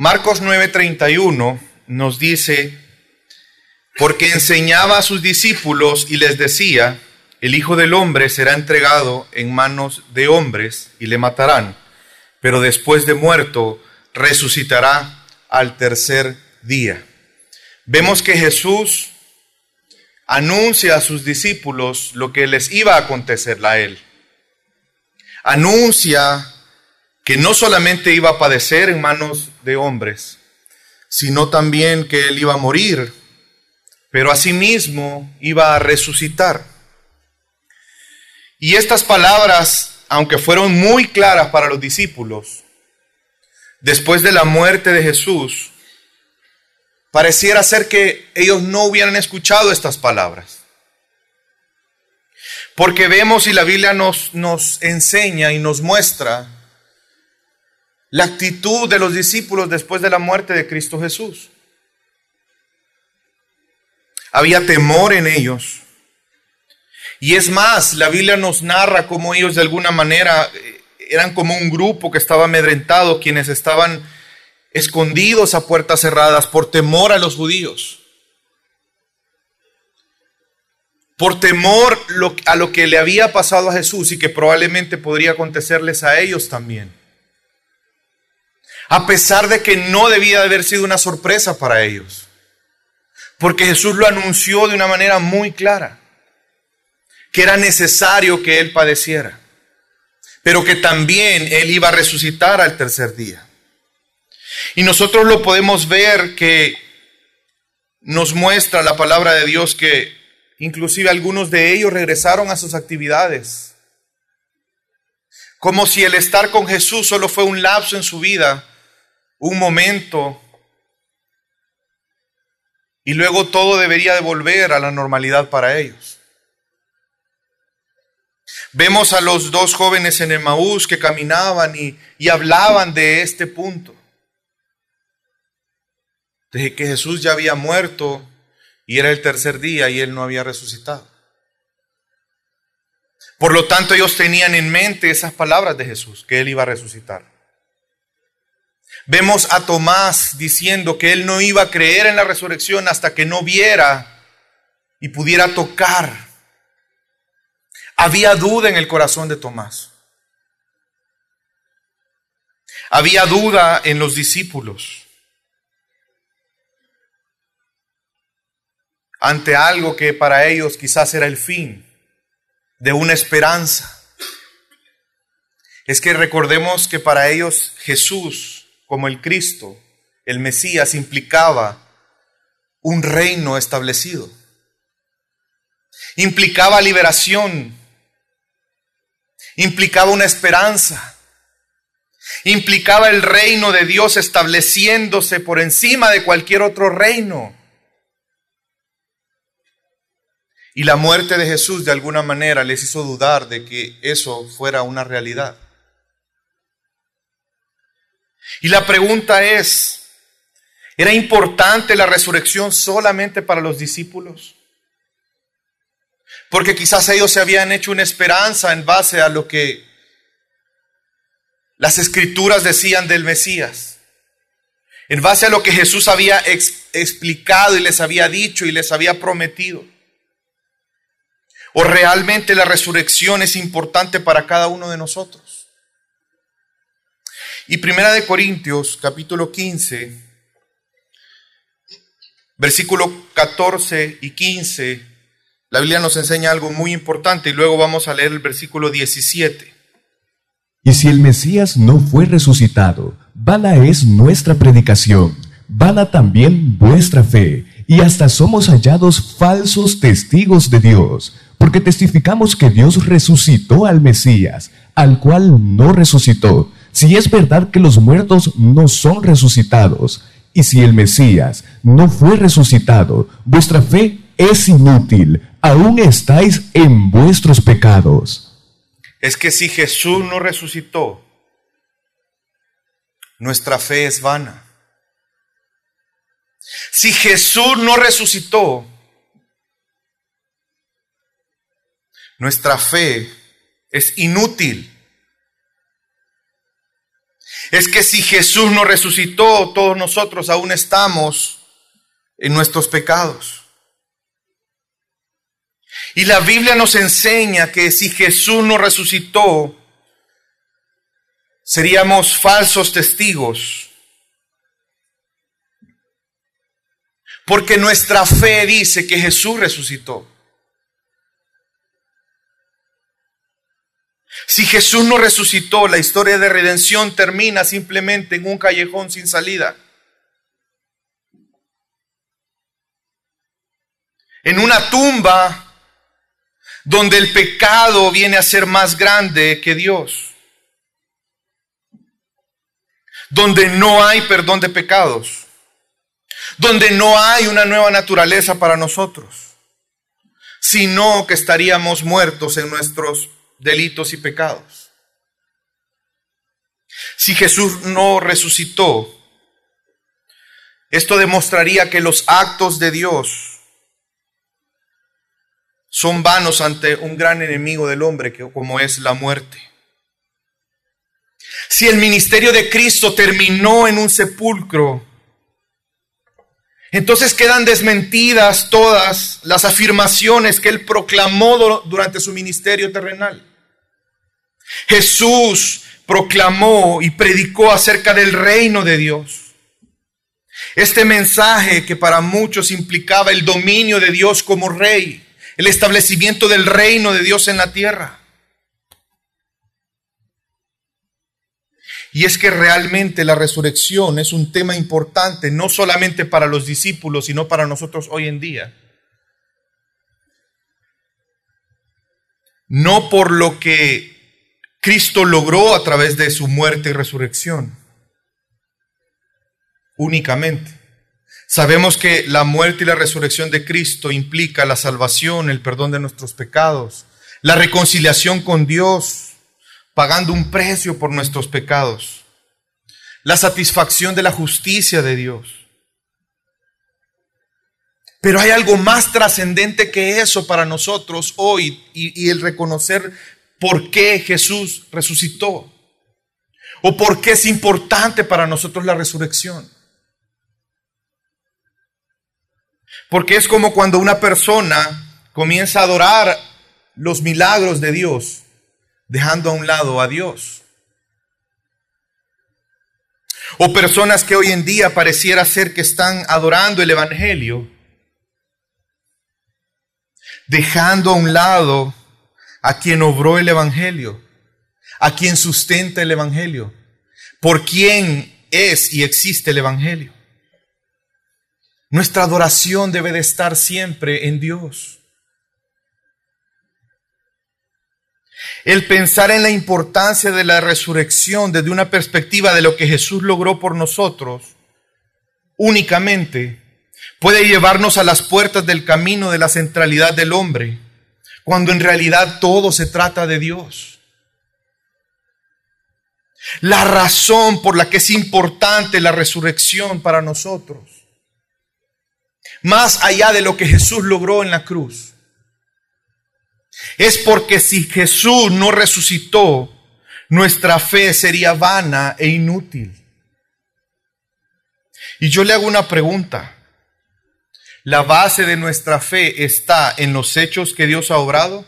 Marcos 9:31 nos dice, porque enseñaba a sus discípulos y les decía, el Hijo del Hombre será entregado en manos de hombres y le matarán, pero después de muerto resucitará al tercer día. Vemos que Jesús anuncia a sus discípulos lo que les iba a acontecer a él. Anuncia que no solamente iba a padecer en manos de hombres, sino también que él iba a morir, pero asimismo iba a resucitar. Y estas palabras, aunque fueron muy claras para los discípulos, después de la muerte de Jesús, pareciera ser que ellos no hubieran escuchado estas palabras. Porque vemos y la Biblia nos, nos enseña y nos muestra la actitud de los discípulos después de la muerte de Cristo Jesús. Había temor en ellos. Y es más, la Biblia nos narra cómo ellos de alguna manera eh, eran como un grupo que estaba amedrentado, quienes estaban escondidos a puertas cerradas por temor a los judíos. Por temor a lo que le había pasado a Jesús y que probablemente podría acontecerles a ellos también a pesar de que no debía de haber sido una sorpresa para ellos, porque Jesús lo anunció de una manera muy clara, que era necesario que Él padeciera, pero que también Él iba a resucitar al tercer día. Y nosotros lo podemos ver que nos muestra la palabra de Dios que inclusive algunos de ellos regresaron a sus actividades. Como si el estar con Jesús solo fue un lapso en su vida un momento y luego todo debería de volver a la normalidad para ellos. Vemos a los dos jóvenes en Emaús que caminaban y, y hablaban de este punto, de que Jesús ya había muerto y era el tercer día y él no había resucitado. Por lo tanto, ellos tenían en mente esas palabras de Jesús, que él iba a resucitar. Vemos a Tomás diciendo que él no iba a creer en la resurrección hasta que no viera y pudiera tocar. Había duda en el corazón de Tomás. Había duda en los discípulos ante algo que para ellos quizás era el fin de una esperanza. Es que recordemos que para ellos Jesús como el Cristo, el Mesías, implicaba un reino establecido. Implicaba liberación. Implicaba una esperanza. Implicaba el reino de Dios estableciéndose por encima de cualquier otro reino. Y la muerte de Jesús de alguna manera les hizo dudar de que eso fuera una realidad. Y la pregunta es, ¿era importante la resurrección solamente para los discípulos? Porque quizás ellos se habían hecho una esperanza en base a lo que las escrituras decían del Mesías. En base a lo que Jesús había explicado y les había dicho y les había prometido. ¿O realmente la resurrección es importante para cada uno de nosotros? Y Primera de Corintios, capítulo 15, versículo 14 y 15, la Biblia nos enseña algo muy importante y luego vamos a leer el versículo 17. Y si el Mesías no fue resucitado, vana es nuestra predicación, vana también vuestra fe, y hasta somos hallados falsos testigos de Dios, porque testificamos que Dios resucitó al Mesías, al cual no resucitó si es verdad que los muertos no son resucitados, y si el Mesías no fue resucitado, vuestra fe es inútil, aún estáis en vuestros pecados. Es que si Jesús no resucitó, nuestra fe es vana. Si Jesús no resucitó, nuestra fe es inútil. Es que si Jesús no resucitó, todos nosotros aún estamos en nuestros pecados. Y la Biblia nos enseña que si Jesús no resucitó, seríamos falsos testigos. Porque nuestra fe dice que Jesús resucitó. Si Jesús no resucitó, la historia de redención termina simplemente en un callejón sin salida. En una tumba donde el pecado viene a ser más grande que Dios. Donde no hay perdón de pecados. Donde no hay una nueva naturaleza para nosotros. Sino que estaríamos muertos en nuestros delitos y pecados. Si Jesús no resucitó, esto demostraría que los actos de Dios son vanos ante un gran enemigo del hombre, como es la muerte. Si el ministerio de Cristo terminó en un sepulcro, entonces quedan desmentidas todas las afirmaciones que él proclamó durante su ministerio terrenal. Jesús proclamó y predicó acerca del reino de Dios. Este mensaje que para muchos implicaba el dominio de Dios como rey, el establecimiento del reino de Dios en la tierra. Y es que realmente la resurrección es un tema importante, no solamente para los discípulos, sino para nosotros hoy en día. No por lo que Cristo logró a través de su muerte y resurrección. Únicamente. Sabemos que la muerte y la resurrección de Cristo implica la salvación, el perdón de nuestros pecados, la reconciliación con Dios, pagando un precio por nuestros pecados, la satisfacción de la justicia de Dios. Pero hay algo más trascendente que eso para nosotros hoy y, y, el reconocer por qué Jesús resucitó o por qué es importante para nosotros la resurrección. Porque es como cuando una persona comienza a adorar los milagros de Dios, dejando a un lado a Dios. O personas que hoy en día pareciera ser que están adorando el Evangelio, dejando a un lado a quien obró el Evangelio, a quien sustenta el Evangelio, por quien es y existe el Evangelio. Nuestra adoración debe de estar siempre en Dios. El pensar en la importancia de la resurrección desde una perspectiva de lo que Jesús logró por nosotros, únicamente puede llevarnos a las puertas del camino de la centralidad del hombre cuando en realidad todo se trata de Dios. La razón por la que es importante la resurrección para nosotros, más allá de lo que Jesús logró en la cruz, es porque si Jesús no resucitó, nuestra fe sería vana e inútil. Y yo le hago una pregunta. ¿La base de nuestra fe está en los hechos que Dios ha obrado?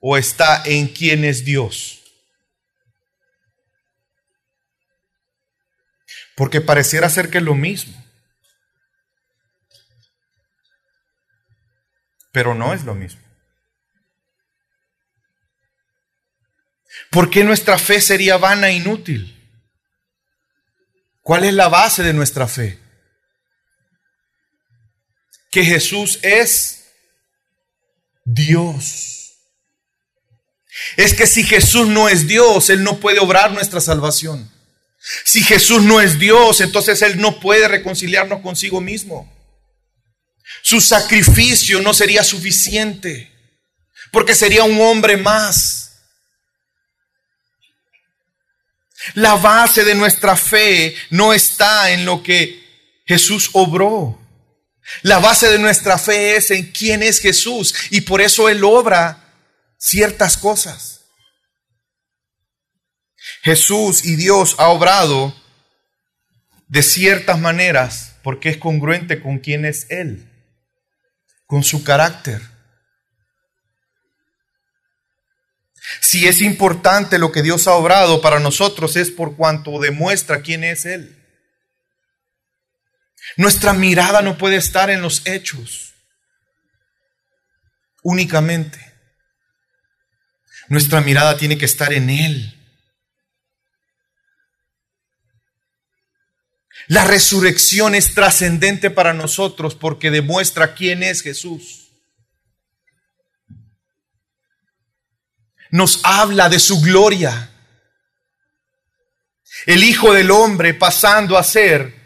¿O está en quién es Dios? Porque pareciera ser que es lo mismo. Pero no es lo mismo. ¿Por qué nuestra fe sería vana e inútil? ¿Cuál es la base de nuestra fe? Que Jesús es Dios. Es que si Jesús no es Dios, Él no puede obrar nuestra salvación. Si Jesús no es Dios, entonces Él no puede reconciliarnos consigo mismo. Su sacrificio no sería suficiente, porque sería un hombre más. La base de nuestra fe no está en lo que Jesús obró. La base de nuestra fe es en quién es Jesús y por eso Él obra ciertas cosas. Jesús y Dios ha obrado de ciertas maneras porque es congruente con quién es Él, con su carácter. Si es importante lo que Dios ha obrado para nosotros es por cuanto demuestra quién es Él. Nuestra mirada no puede estar en los hechos únicamente. Nuestra mirada tiene que estar en Él. La resurrección es trascendente para nosotros porque demuestra quién es Jesús. Nos habla de su gloria. El Hijo del Hombre pasando a ser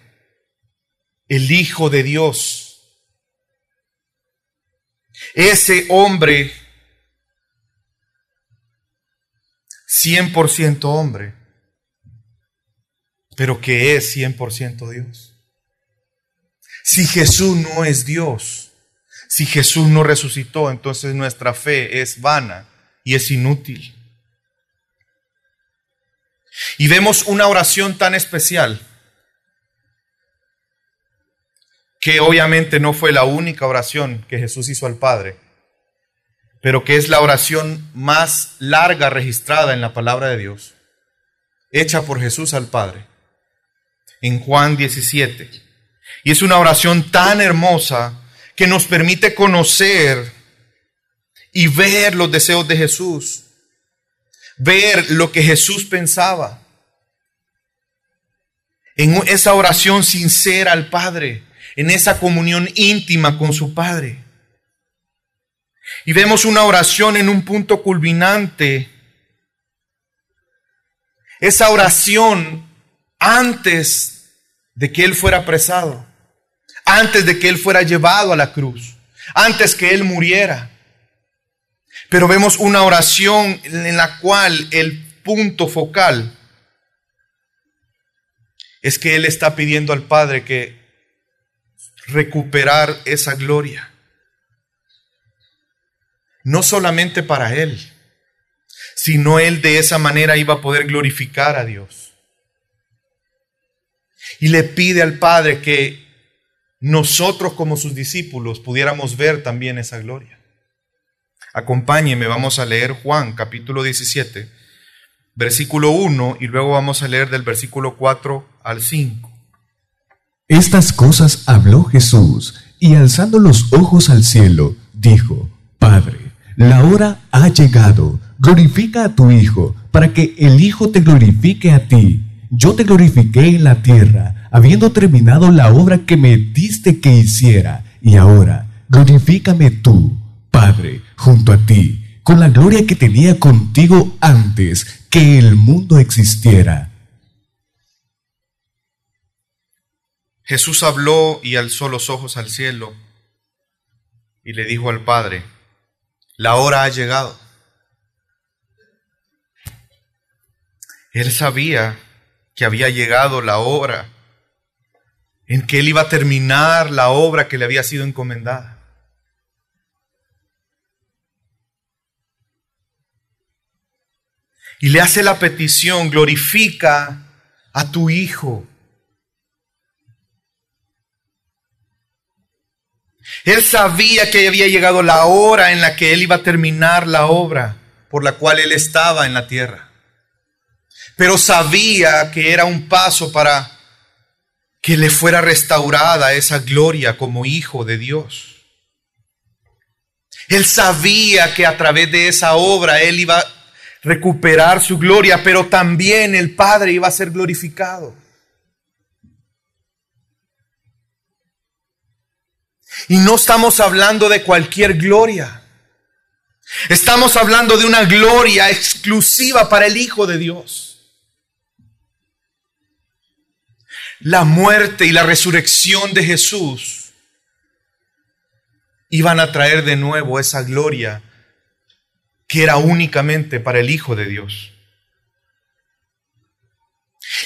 el Hijo de Dios. Ese hombre, 100% hombre, pero que es 100% Dios. Si Jesús no es Dios, si Jesús no resucitó, entonces nuestra fe es vana y es inútil. Y vemos una oración tan especial que obviamente no fue la única oración que Jesús hizo al Padre, pero que es la oración más larga registrada en la palabra de Dios, hecha por Jesús al Padre, en Juan 17. Y es una oración tan hermosa que nos permite conocer y ver los deseos de Jesús, ver lo que Jesús pensaba. En esa oración sincera al Padre, en esa comunión íntima con su Padre. Y vemos una oración en un punto culminante. Esa oración antes de que Él fuera apresado, antes de que Él fuera llevado a la cruz, antes que Él muriera. Pero vemos una oración en la cual el punto focal es que Él está pidiendo al Padre que recuperar esa gloria. No solamente para Él, sino Él de esa manera iba a poder glorificar a Dios. Y le pide al Padre que nosotros como sus discípulos pudiéramos ver también esa gloria. Acompáñeme, vamos a leer Juan capítulo 17, versículo 1 y luego vamos a leer del versículo 4 al 5. Estas cosas habló Jesús, y alzando los ojos al cielo, dijo, Padre, la hora ha llegado, glorifica a tu Hijo, para que el Hijo te glorifique a ti. Yo te glorifiqué en la tierra, habiendo terminado la obra que me diste que hiciera, y ahora glorifícame tú, Padre, junto a ti, con la gloria que tenía contigo antes que el mundo existiera. Jesús habló y alzó los ojos al cielo y le dijo al Padre, la hora ha llegado. Él sabía que había llegado la hora en que él iba a terminar la obra que le había sido encomendada. Y le hace la petición, glorifica a tu Hijo Él sabía que había llegado la hora en la que Él iba a terminar la obra por la cual Él estaba en la tierra. Pero sabía que era un paso para que le fuera restaurada esa gloria como hijo de Dios. Él sabía que a través de esa obra Él iba a recuperar su gloria, pero también el Padre iba a ser glorificado. Y no estamos hablando de cualquier gloria. Estamos hablando de una gloria exclusiva para el Hijo de Dios. La muerte y la resurrección de Jesús iban a traer de nuevo esa gloria que era únicamente para el Hijo de Dios.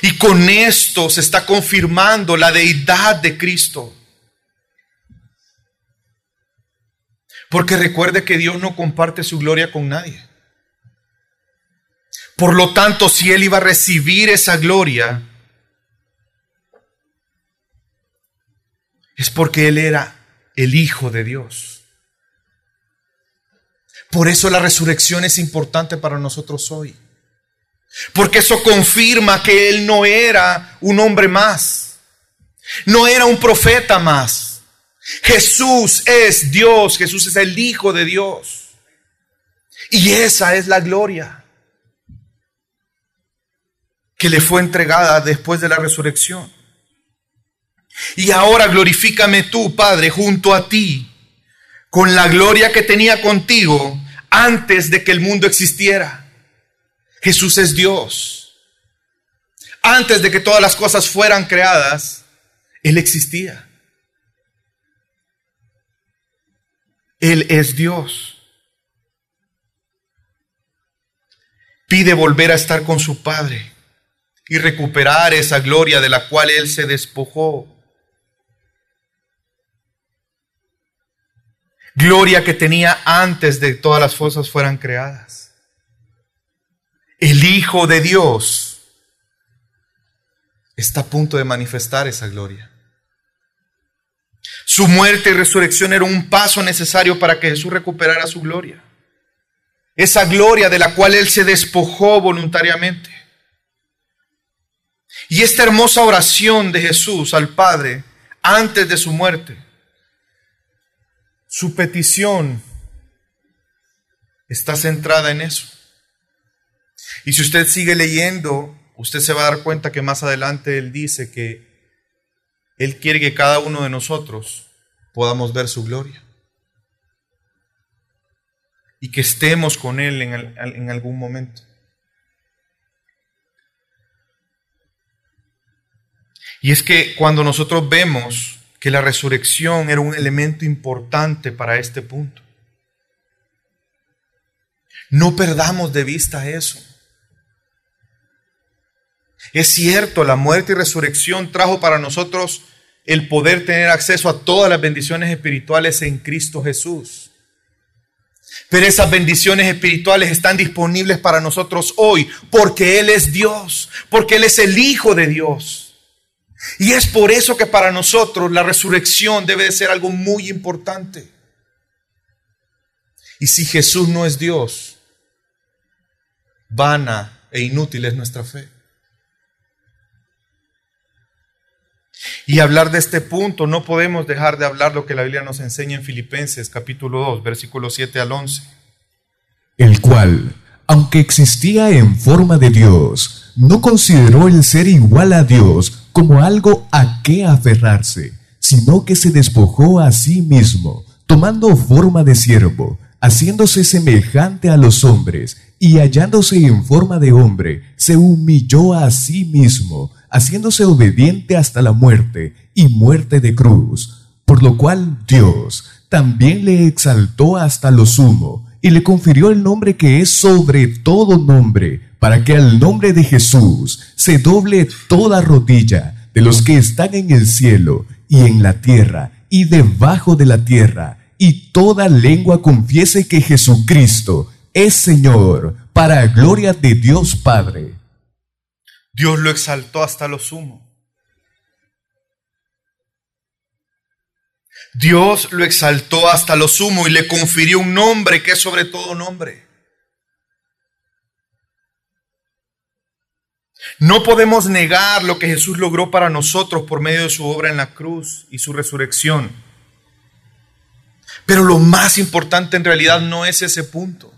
Y con esto se está confirmando la deidad de Cristo. Porque recuerde que Dios no comparte su gloria con nadie. Por lo tanto, si él iba a recibir esa gloria, es porque él era el Hijo de Dios. Por eso la resurrección es importante para nosotros hoy. Porque eso confirma que él no era un hombre más. No era un profeta más. Jesús es Dios. Jesús es el Hijo de Dios. Y esa es la gloria que le fue entregada después de la resurrección. Y ahora glorifícame tú, Padre, junto a ti, con la gloria que tenía contigo antes de que el mundo existiera. Jesús es Dios. Antes de que todas las cosas fueran creadas, Él existía. Él es Dios. Pide volver a estar con su Padre y recuperar esa gloria de la cual Él se despojó. Gloria que tenía antes de que todas las cosas fueran creadas. El Hijo de Dios está a punto de manifestar esa gloria. Su muerte y resurrección era un paso necesario para que Jesús recuperara su gloria. Esa gloria de la cual Él se despojó voluntariamente. Y esta hermosa oración de Jesús al Padre antes de su muerte, su petición está centrada en eso. Y si usted sigue leyendo, usted se va a dar cuenta que más adelante Él dice que Él quiere que cada uno de nosotros podamos ver su gloria. Y que estemos con Él en, en algún momento. Y es que cuando nosotros vemos que la resurrección era un elemento importante para este punto, no perdamos de vista eso. Es cierto, la muerte y resurrección trajo para nosotros el poder tener acceso a todas las bendiciones espirituales en Cristo Jesús. Pero esas bendiciones espirituales están disponibles para nosotros hoy porque Él es Dios, porque Él es el Hijo de Dios. Y es por eso que para nosotros la resurrección debe de ser algo muy importante. Y si Jesús no es Dios, vana e inútil es nuestra fe. Y hablar de este punto, no podemos dejar de hablar lo que la Biblia nos enseña en Filipenses capítulo 2, versículos 7 al 11. El cual, aunque existía en forma de Dios, no consideró el ser igual a Dios como algo a qué aferrarse, sino que se despojó a sí mismo, tomando forma de siervo, haciéndose semejante a los hombres, y hallándose en forma de hombre, se humilló a sí mismo, haciéndose obediente hasta la muerte, y muerte de cruz, por lo cual Dios también le exaltó hasta lo sumo, y le confirió el nombre que es sobre todo nombre, para que al nombre de Jesús se doble toda rodilla de los que están en el cielo y en la tierra y debajo de la tierra, y toda lengua confiese que Jesucristo es Señor, para gloria de Dios Padre. Dios lo exaltó hasta lo sumo. Dios lo exaltó hasta lo sumo y le confirió un nombre que es sobre todo nombre. No podemos negar lo que Jesús logró para nosotros por medio de su obra en la cruz y su resurrección. Pero lo más importante en realidad no es ese punto.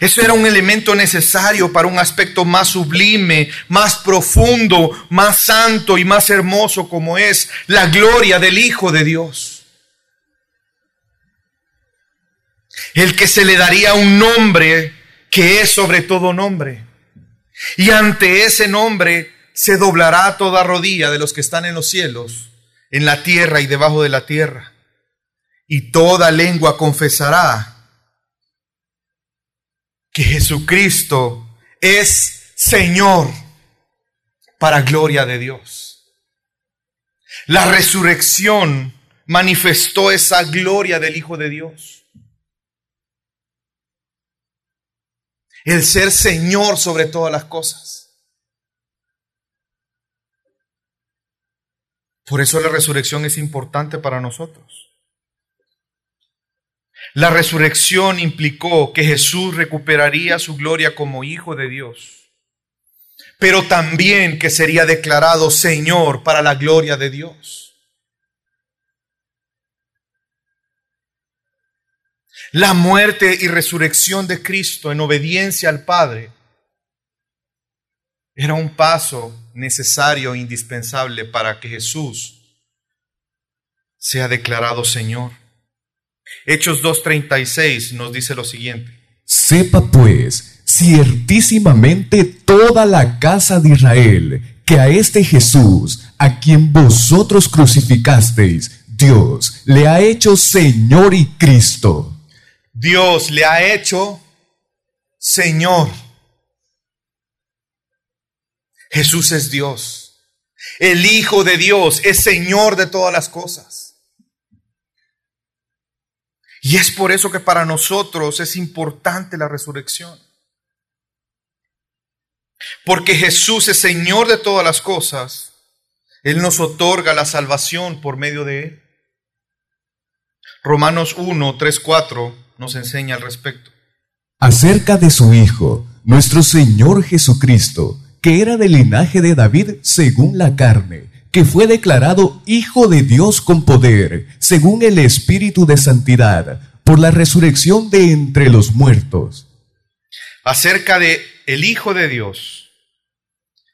Eso era un elemento necesario para un aspecto más sublime, más profundo, más santo y más hermoso como es la gloria del Hijo de Dios. El que se le daría un nombre que es sobre todo nombre. Y ante ese nombre se doblará toda rodilla de los que están en los cielos, en la tierra y debajo de la tierra. Y toda lengua confesará que Jesucristo es Señor para gloria de Dios. La resurrección manifestó esa gloria del Hijo de Dios. el ser Señor sobre todas las cosas. Por eso la resurrección es importante para nosotros. La resurrección implicó que Jesús recuperaría su gloria como Hijo de Dios, pero también que sería declarado Señor para la gloria de Dios. La muerte y resurrección de Cristo en obediencia al Padre era un paso necesario e indispensable para que Jesús sea declarado Señor. Hechos 2.36 nos dice lo siguiente. Sepa pues ciertísimamente toda la casa de Israel que a este Jesús, a quien vosotros crucificasteis, Dios le ha hecho Señor y Cristo. Dios le ha hecho Señor. Jesús es Dios. El Hijo de Dios es Señor de todas las cosas. Y es por eso que para nosotros es importante la resurrección. Porque Jesús es Señor de todas las cosas. Él nos otorga la salvación por medio de Él. Romanos 1, 3, 4 nos enseña al respecto. Acerca de su Hijo, nuestro Señor Jesucristo que era del linaje de David según la carne, que fue declarado Hijo de Dios con poder, según el Espíritu de Santidad, por la resurrección de entre los muertos. Acerca de el Hijo de Dios,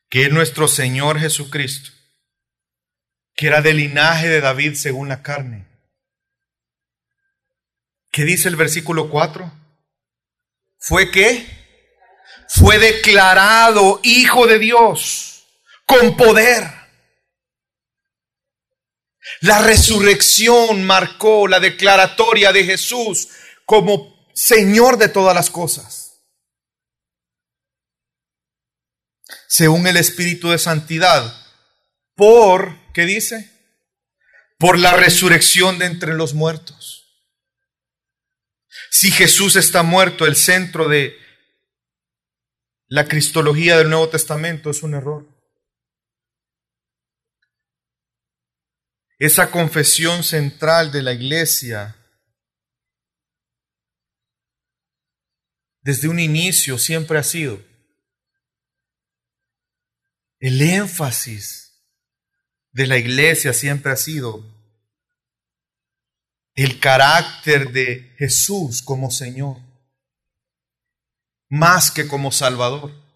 que es nuestro Señor Jesucristo, que era del linaje de David según la carne. ¿Qué dice el versículo 4? ¿Fue qué? fue declarado hijo de Dios con poder. La resurrección marcó la declaratoria de Jesús como Señor de todas las cosas. Según el Espíritu de Santidad, por, ¿qué dice? Por la resurrección de entre los muertos. Si Jesús está muerto, el centro de la cristología del Nuevo Testamento es un error. Esa confesión central de la iglesia desde un inicio siempre ha sido el énfasis de la iglesia siempre ha sido el carácter de Jesús como Señor más que como Salvador.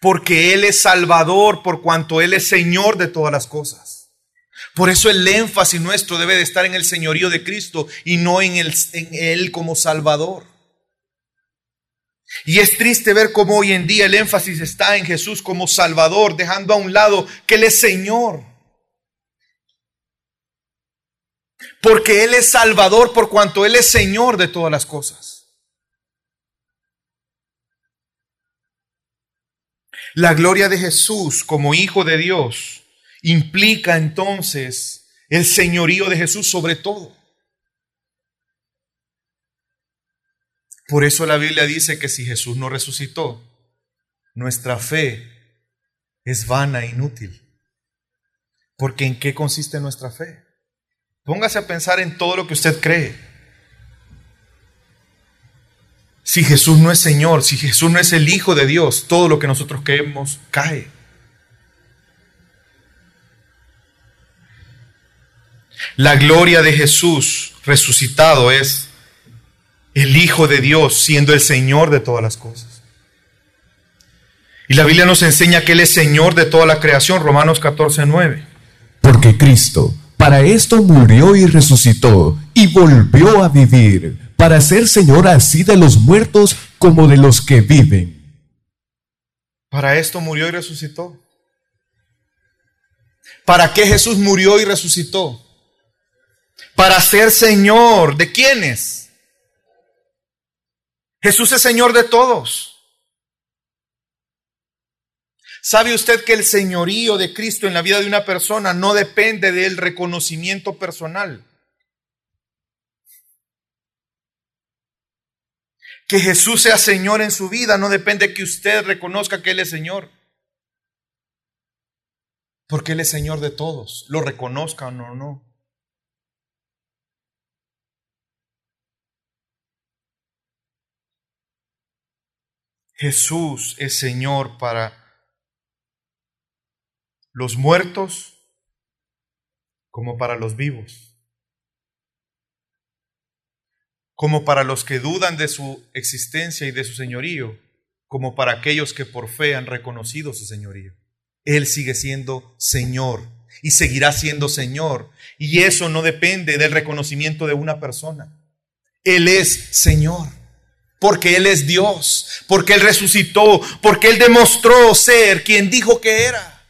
Porque Él es Salvador por cuanto Él es Señor de todas las cosas. Por eso el énfasis nuestro debe de estar en el señorío de Cristo y no en, el, en Él como Salvador. Y es triste ver cómo hoy en día el énfasis está en Jesús como Salvador, dejando a un lado que Él es Señor. porque Él es Salvador por cuanto Él es Señor de todas las cosas. La gloria de Jesús como Hijo de Dios implica entonces el señorío de Jesús sobre todo. Por eso la Biblia dice que si Jesús no resucitó, nuestra fe es vana e inútil. Porque ¿en qué consiste nuestra fe? Póngase a pensar en todo lo que usted cree. Si Jesús no es Señor, si Jesús no es el Hijo de Dios, todo lo que nosotros creemos cae. La gloria de Jesús resucitado es el Hijo de Dios siendo el Señor de todas las cosas. Y la Biblia nos enseña que Él es Señor de toda la creación, Romanos 14, 9. Porque Cristo para esto murió y resucitó y volvió a vivir, para ser Señor así de los muertos como de los que viven. Para esto murió y resucitó. ¿Para qué Jesús murió y resucitó? Para ser Señor de quiénes? Jesús es Señor de todos. ¿Sabe usted que el señorío de Cristo en la vida de una persona no depende del reconocimiento personal? Que Jesús sea Señor en su vida no depende de que usted reconozca que Él es Señor. Porque Él es Señor de todos, lo reconozcan o no. Jesús es Señor para los muertos como para los vivos, como para los que dudan de su existencia y de su señorío, como para aquellos que por fe han reconocido su señorío. Él sigue siendo Señor y seguirá siendo Señor. Y eso no depende del reconocimiento de una persona. Él es Señor porque Él es Dios, porque Él resucitó, porque Él demostró ser quien dijo que era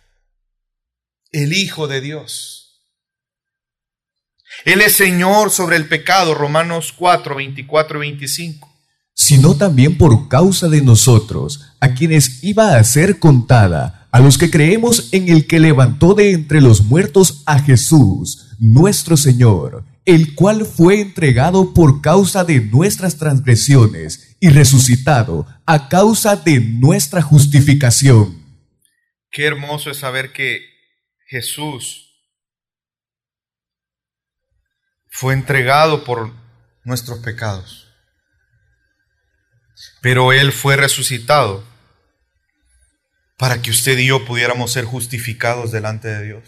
el Hijo de Dios. Él es Señor sobre el pecado, Romanos 4, 24 y 25. Sino también por causa de nosotros, a quienes iba a ser contada, a los que creemos en el que levantó de entre los muertos a Jesús, nuestro Señor, el cual fue entregado por causa de nuestras transgresiones y resucitado a causa de nuestra justificación. Qué hermoso es saber que Jesús fue entregado por nuestros pecados, pero Él fue resucitado para que usted y yo pudiéramos ser justificados delante de Dios.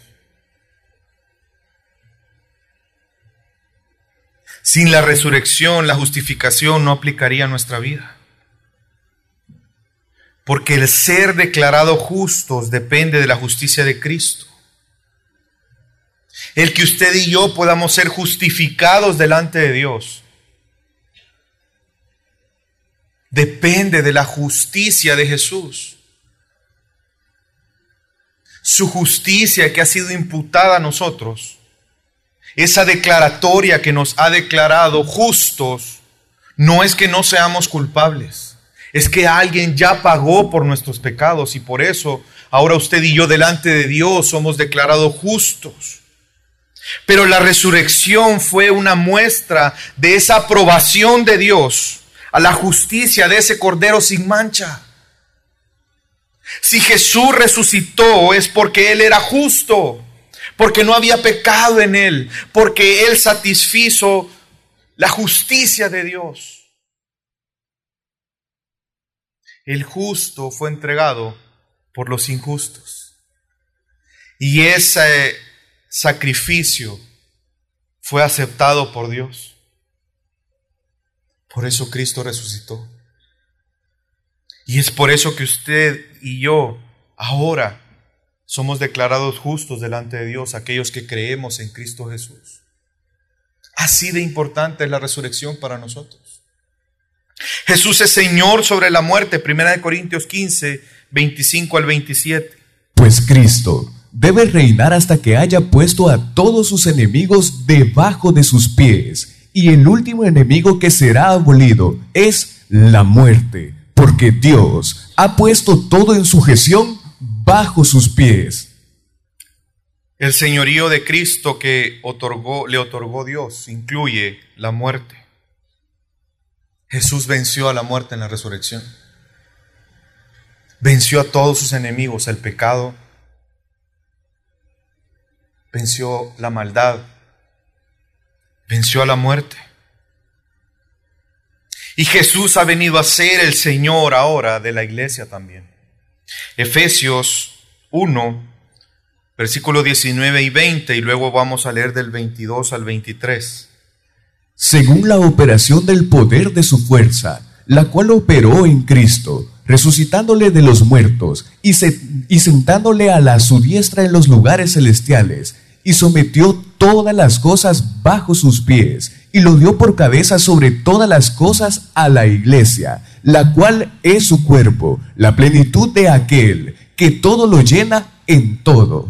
Sin la resurrección, la justificación no aplicaría a nuestra vida. Porque el ser declarado justos depende de la justicia de Cristo. El que usted y yo podamos ser justificados delante de Dios depende de la justicia de Jesús. Su justicia que ha sido imputada a nosotros, esa declaratoria que nos ha declarado justos, no es que no seamos culpables, es que alguien ya pagó por nuestros pecados y por eso ahora usted y yo delante de Dios somos declarados justos. Pero la resurrección fue una muestra de esa aprobación de Dios a la justicia de ese Cordero sin mancha. Si Jesús resucitó es porque Él era justo, porque no había pecado en Él, porque Él satisfizo la justicia de Dios. El justo fue entregado por los injustos. Y ese sacrificio fue aceptado por Dios. Por eso Cristo resucitó. Y es por eso que usted y yo ahora somos declarados justos delante de Dios, aquellos que creemos en Cristo Jesús. Así de importante es la resurrección para nosotros. Jesús es Señor sobre la muerte, 1 Corintios 15, 25 al 27. Pues Cristo debe reinar hasta que haya puesto a todos sus enemigos debajo de sus pies. Y el último enemigo que será abolido es la muerte, porque Dios ha puesto todo en sujeción bajo sus pies. El señorío de Cristo que otorgó, le otorgó Dios incluye la muerte. Jesús venció a la muerte en la resurrección. Venció a todos sus enemigos, el pecado, venció la maldad, venció a la muerte. Y Jesús ha venido a ser el Señor ahora de la iglesia también. Efesios 1, versículo 19 y 20, y luego vamos a leer del 22 al 23. Según la operación del poder de su fuerza, la cual operó en Cristo, resucitándole de los muertos y, sentándole a la su diestra en los lugares celestiales, y sometió todas las cosas bajo sus pies, y lo dio por cabeza sobre todas las cosas a la iglesia, la cual es su cuerpo, la plenitud de aquel que todo lo llena en todo.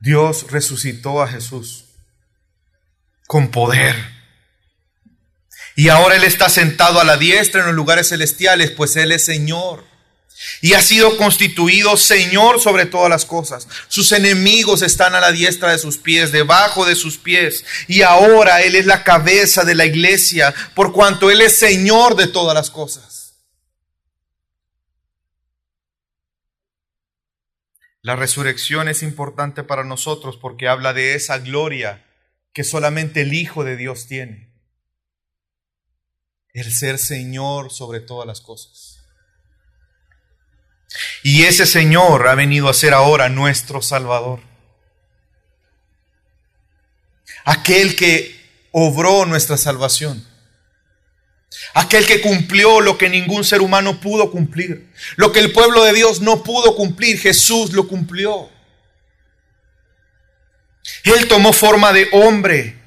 Dios resucitó a Jesús con poder y ahora Él está sentado a la diestra en los lugares celestiales, pues Él es Señor. y ha sido constituido Señor sobre todas las cosas. Sus enemigos están a la diestra de sus pies, debajo de sus pies. Y ahora Él es la cabeza de la iglesia, por cuanto Él es Señor de todas las cosas. La resurrección es importante para nosotros porque habla de esa gloria que solamente el Hijo de Dios tiene. El ser Señor sobre todas las cosas. Y ese Señor ha venido a ser ahora nuestro Salvador. Aquel que obró nuestra salvación. Aquel que cumplió lo que ningún ser humano pudo cumplir. Lo que el pueblo de Dios no pudo cumplir, Jesús lo cumplió. Él tomó forma de hombre.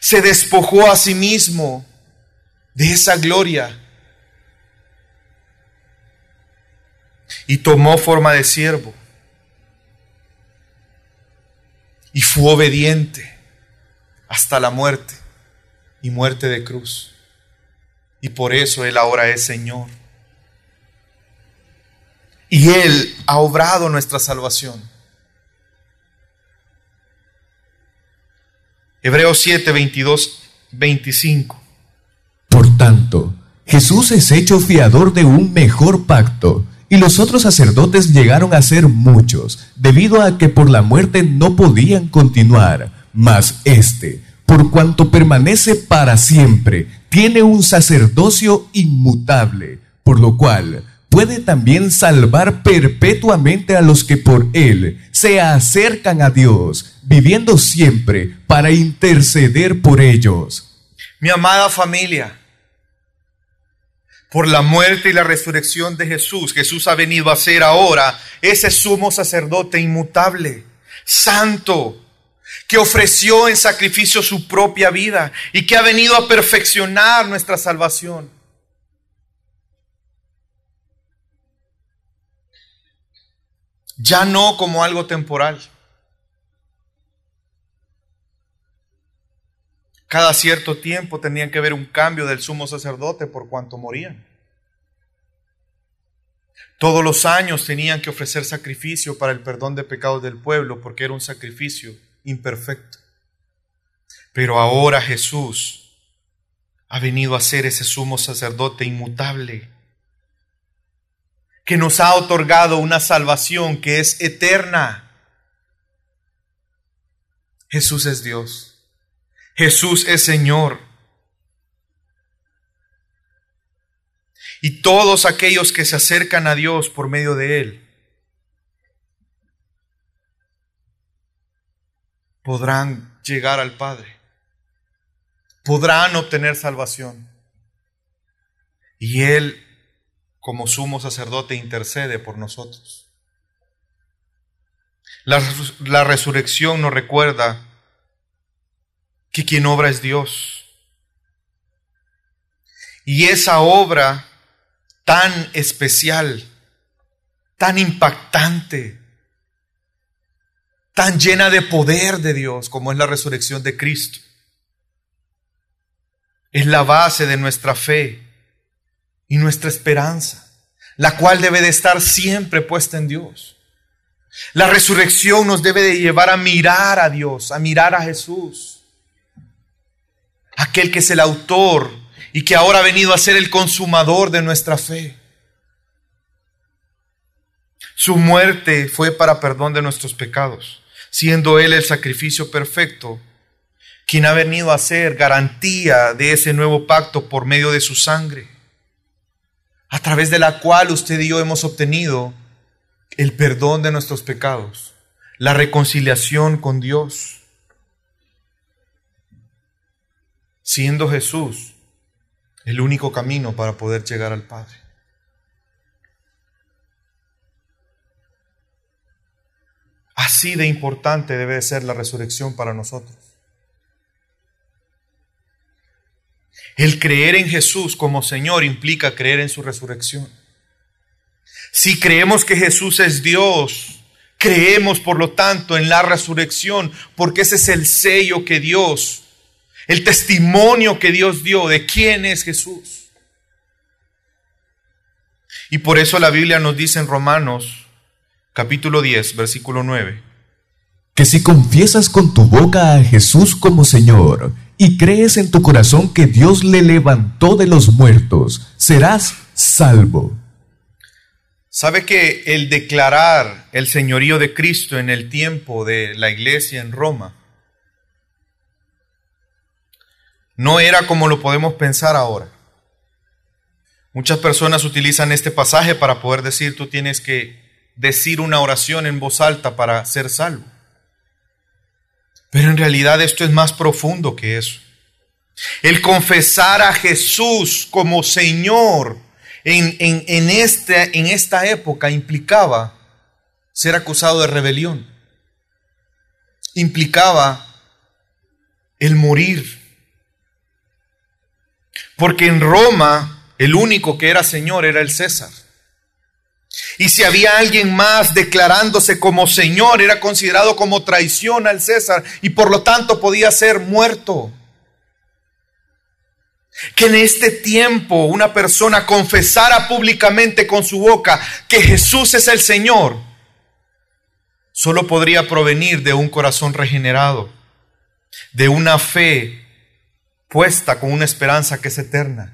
Se despojó a sí mismo de esa gloria y tomó forma de siervo. Y fue obediente hasta la muerte y muerte de cruz. Y por eso Él ahora es Señor. Y Él ha obrado nuestra salvación. Hebreos 7, 22, 25. Jesús es hecho fiador de un mejor pacto y los otros sacerdotes llegaron a ser muchos, debido a que por la muerte no podían continuar. Mas este, por cuanto permanece para siempre, tiene un sacerdocio inmutable, por lo cual puede también salvar perpetuamente a los que por él se acercan a Dios, viviendo siempre para interceder por ellos. Mi amada familia, por la muerte y la resurrección de Jesús, Jesús ha venido a ser ahora ese sumo sacerdote inmutable, santo, que ofreció en sacrificio su propia vida y que ha venido a perfeccionar nuestra salvación. Ya no como algo temporal. Cada cierto tiempo tenían que haber un cambio del sumo sacerdote por cuanto morían. Todos los años tenían que ofrecer sacrificio para el perdón de pecados del pueblo porque era un sacrificio imperfecto. Pero ahora Jesús ha venido a ser ese sumo sacerdote inmutable que nos ha otorgado una salvación que es eterna. Jesús es Dios. Jesús es Señor. Y todos aquellos que se acercan a Dios por medio de Él podrán llegar al Padre, podrán obtener salvación. Y Él, como sumo sacerdote, intercede por nosotros. La, resurrección nos recuerda que quien obra es Dios. Y esa obra tan especial, tan impactante, tan llena de poder de Dios como es la resurrección de Cristo, es la base de nuestra fe y nuestra esperanza, la cual debe de estar siempre puesta en Dios. La resurrección nos debe de llevar a mirar a Dios, a mirar a Jesús aquel que es el autor y que ahora ha venido a ser el consumador de nuestra fe. Su muerte fue para perdón de nuestros pecados, siendo Él el sacrificio perfecto, quien ha venido a ser garantía de ese nuevo pacto por medio de su sangre, a través de la cual usted y yo hemos obtenido el perdón de nuestros pecados, la reconciliación con Dios. siendo Jesús el único camino para poder llegar al Padre. Así de importante debe ser la resurrección para nosotros. El creer en Jesús como Señor implica creer en su resurrección. Si creemos que Jesús es Dios, creemos por lo tanto en la resurrección, porque ese es el sello que Dios el testimonio que Dios dio de quién es Jesús. Y por eso la Biblia nos dice en Romanos capítulo 10, versículo 9, que si confiesas con tu boca a Jesús como Señor y crees en tu corazón que Dios le levantó de los muertos, serás salvo. ¿Sabe que el declarar el señorío de Cristo en el tiempo de la iglesia en Roma no era como lo podemos pensar ahora? Muchas personas utilizan este pasaje para poder decir tú tienes que decir una oración en voz alta para ser salvo. Pero en realidad esto es más profundo que eso. El confesar a Jesús como Señor en, en, este, en esta época implicaba ser acusado de rebelión. Implicaba el morir. Porque en Roma el único que era Señor era el César. Y si había alguien más declarándose como Señor, era considerado como traición al César y por lo tanto podía ser muerto. Que en este tiempo una persona confesara públicamente con su boca que Jesús es el Señor, solo podría provenir de un corazón regenerado, de una fe puesta con una esperanza que es eterna.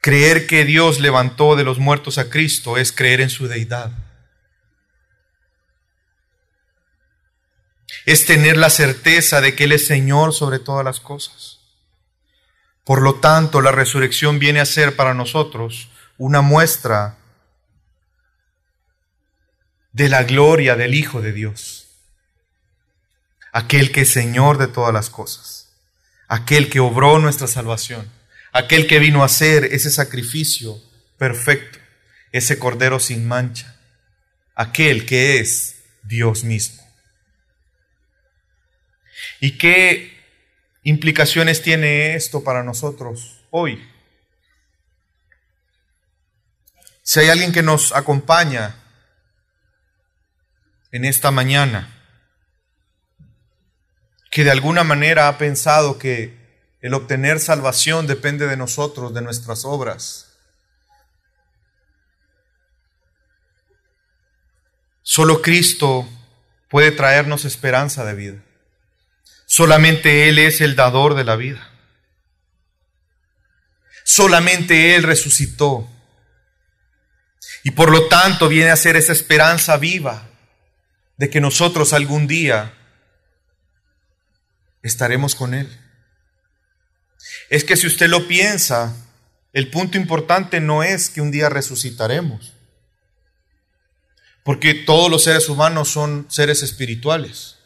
Creer que Dios levantó de los muertos a Cristo es creer en su deidad. Es tener la certeza de que Él es Señor sobre todas las cosas. Por lo tanto, la resurrección viene a ser para nosotros una muestra de la gloria del Hijo de Dios. Aquel que es Señor de todas las cosas. Aquel que obró nuestra salvación aquel que vino a hacer ese sacrificio perfecto, ese cordero sin mancha, aquel que es Dios mismo. ¿Y qué implicaciones tiene esto para nosotros hoy? Si hay alguien que nos acompaña en esta mañana, que de alguna manera ha pensado que el obtener salvación depende de nosotros, de nuestras obras. Solo Cristo puede traernos esperanza de vida. Solamente Él es el dador de la vida. Solamente Él resucitó. Y por lo tanto viene a ser esa esperanza viva de que nosotros algún día estaremos con Él es que si usted lo piensa, el punto importante no es que un día resucitaremos, porque todos los seres humanos son seres espirituales.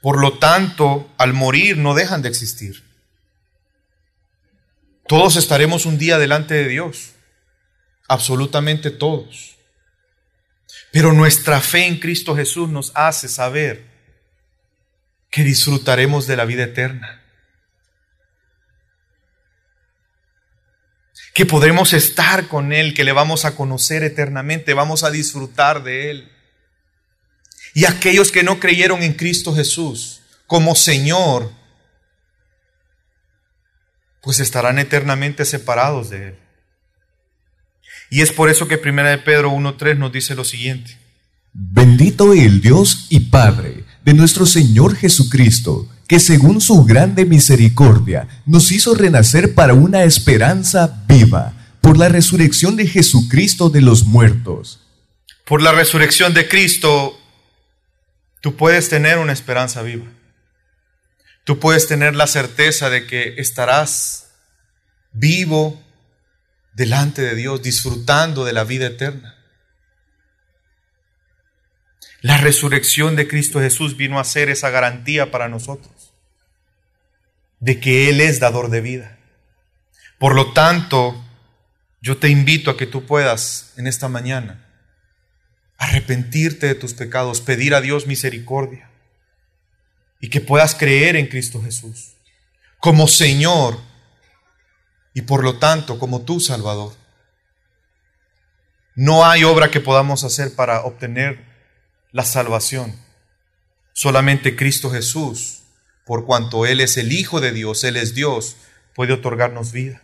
Por lo tanto, al morir no dejan de existir. Todos estaremos un día delante de Dios, absolutamente todos. Pero nuestra fe en Cristo Jesús nos hace saber que disfrutaremos de la vida eterna. que podremos estar con Él, que le vamos a conocer eternamente, vamos a disfrutar de Él. Y aquellos que no creyeron en Cristo Jesús como Señor, pues estarán eternamente separados de Él. Y es por eso que 1 de Pedro 1.3 nos dice lo siguiente. Bendito el Dios y Padre de nuestro Señor Jesucristo que según su grande misericordia nos hizo renacer para una esperanza viva por la resurrección de Jesucristo de los muertos. Por la resurrección de Cristo, tú puedes tener una esperanza viva. Tú puedes tener la certeza de que estarás vivo delante de Dios, disfrutando de la vida eterna. La resurrección de Cristo Jesús vino a ser esa garantía para nosotros de que Él es dador de vida. Por lo tanto, yo te invito a que tú puedas en esta mañana arrepentirte de tus pecados, pedir a Dios misericordia y que puedas creer en Cristo Jesús como Señor y por lo tanto como tu Salvador. No hay obra que podamos hacer para obtener la salvación. Solamente Cristo Jesús por cuanto Él es el Hijo de Dios, Él es Dios, puede otorgarnos vida.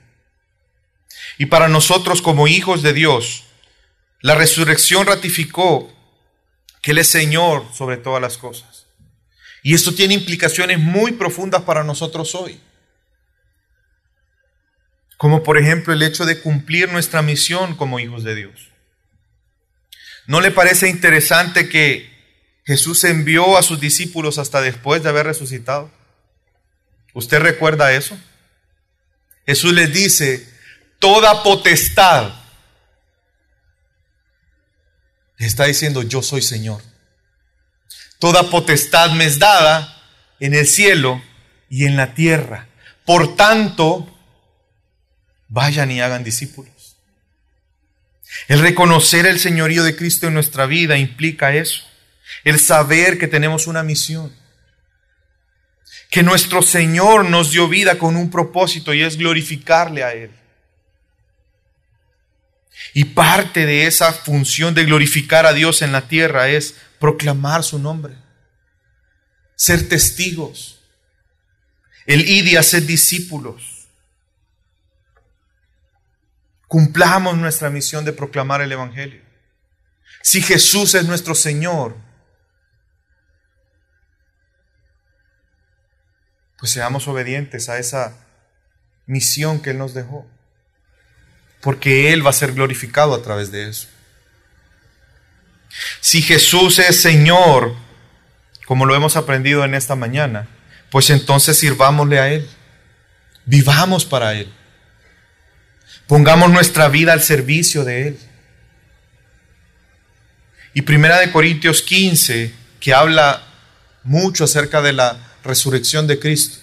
Y para nosotros como hijos de Dios, la resurrección ratificó que Él es Señor sobre todas las cosas. Y esto tiene implicaciones muy profundas para nosotros hoy. Como por ejemplo el hecho de cumplir nuestra misión como hijos de Dios. ¿No le parece interesante que Jesús envió a sus discípulos hasta después de haber resucitado? ¿Usted recuerda eso? Jesús les dice, toda potestad. está diciendo, yo soy Señor. Toda potestad me es dada en el cielo y en la tierra. Por tanto, vayan y hagan discípulos. El reconocer el señorío de Cristo en nuestra vida implica eso. El saber que tenemos una misión. Que nuestro Señor nos dio vida con un propósito y es glorificarle a Él. Y parte de esa función de glorificar a Dios en la tierra es proclamar su nombre, ser testigos, el ir y hacer discípulos. Cumplamos nuestra misión de proclamar el Evangelio. Si Jesús es nuestro Señor, pues seamos obedientes a esa misión que Él nos dejó porque Él va a ser glorificado a través de eso. Si Jesús es Señor, como lo hemos aprendido en esta mañana, pues entonces sirvámosle a Él, vivamos para Él, pongamos nuestra vida al servicio de Él. Y Primera de Corintios 15, que habla mucho acerca de la resurrección de Cristo,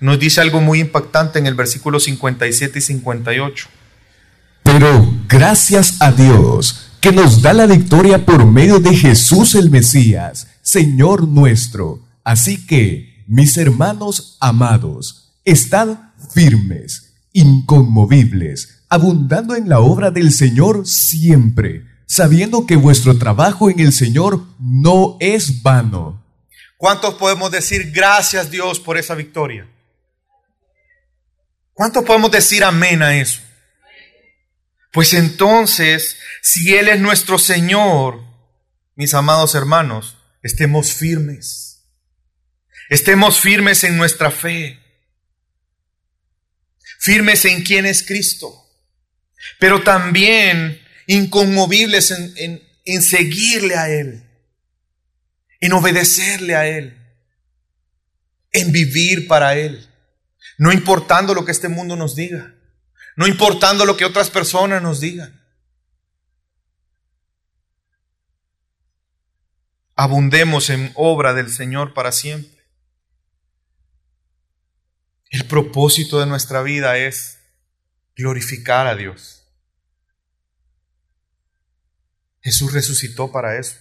nos dice algo muy impactante en el versículo 57 y 58. Pero gracias a Dios que nos da la victoria por medio de Jesús el Mesías, Señor nuestro. Así que, mis hermanos amados, estad firmes, inconmovibles, abundando en la obra del Señor siempre, sabiendo que vuestro trabajo en el Señor no es vano. ¿Cuántos podemos decir gracias Dios por esa victoria? ¿Cuántos podemos decir amén a eso? Pues entonces, si Él es nuestro Señor, mis amados hermanos, estemos firmes. Estemos firmes en nuestra fe. Firmes en quién es Cristo. Pero también inconmovibles en, en seguirle a Él. En obedecerle a Él. En vivir para Él. No importando lo que este mundo nos diga no importando lo que otras personas nos digan. Abundemos en obra del Señor para siempre. El propósito de nuestra vida es glorificar a Dios. Jesús resucitó para eso,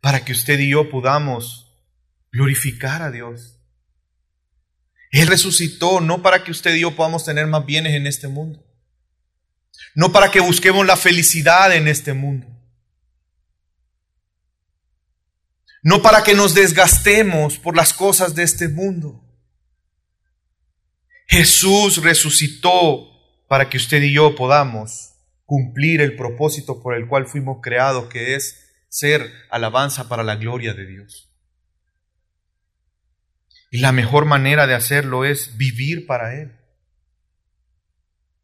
para que usted y yo podamos glorificar a Dios. Él resucitó no para que usted y yo podamos tener más bienes en este mundo. No para que busquemos la felicidad en este mundo. No para que nos desgastemos por las cosas de este mundo. Jesús resucitó para que usted y yo podamos cumplir el propósito por el cual fuimos creados, que es ser alabanza para la gloria de Dios. Y la mejor manera de hacerlo es vivir para Él.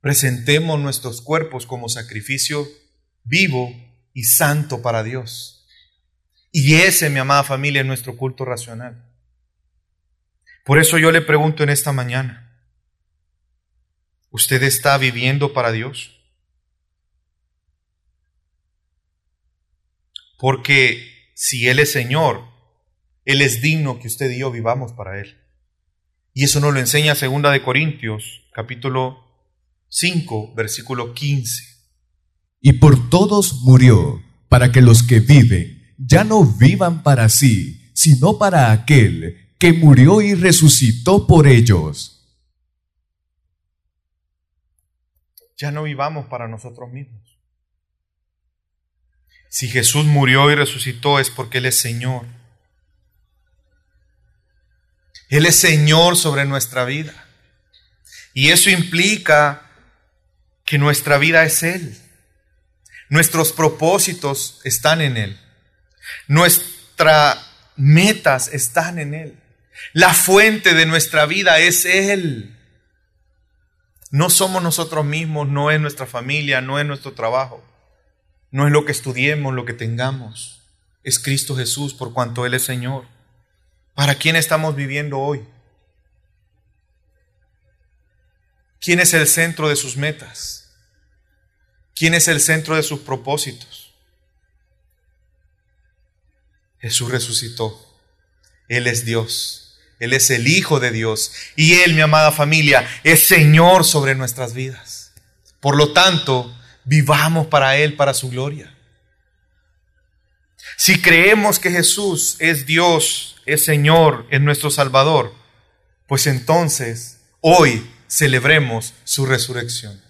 Presentemos nuestros cuerpos como sacrificio vivo y santo para Dios. Y ese, mi amada familia, es nuestro culto racional. Por eso yo le pregunto en esta mañana, ¿usted está viviendo para Dios? Porque si Él es Señor, él es digno que usted y yo vivamos para Él. Y eso nos lo enseña Segunda de Corintios, capítulo 5, versículo 15. Y por todos murió, para que los que viven ya no vivan para sí, sino para aquel que murió y resucitó por ellos. Ya no vivamos para nosotros mismos. Si Jesús murió y resucitó es porque Él es Señor. Él es Señor sobre nuestra vida. Y eso implica que nuestra vida es Él. Nuestros propósitos están en Él. Nuestras metas están en Él. La fuente de nuestra vida es Él. No somos nosotros mismos, no es nuestra familia, no es nuestro trabajo, no es lo que estudiemos, lo que tengamos. Es Cristo Jesús por cuanto Él es Señor. ¿Para quién estamos viviendo hoy? ¿Quién es el centro de sus metas? ¿Quién es el centro de sus propósitos? Jesús resucitó. Él es Dios. Él es el Hijo de Dios. Y Él, mi amada familia, es Señor sobre nuestras vidas. Por lo tanto, vivamos para Él, para su gloria. Si creemos que Jesús es Dios, es Señor, es nuestro Salvador, pues entonces hoy celebremos su resurrección.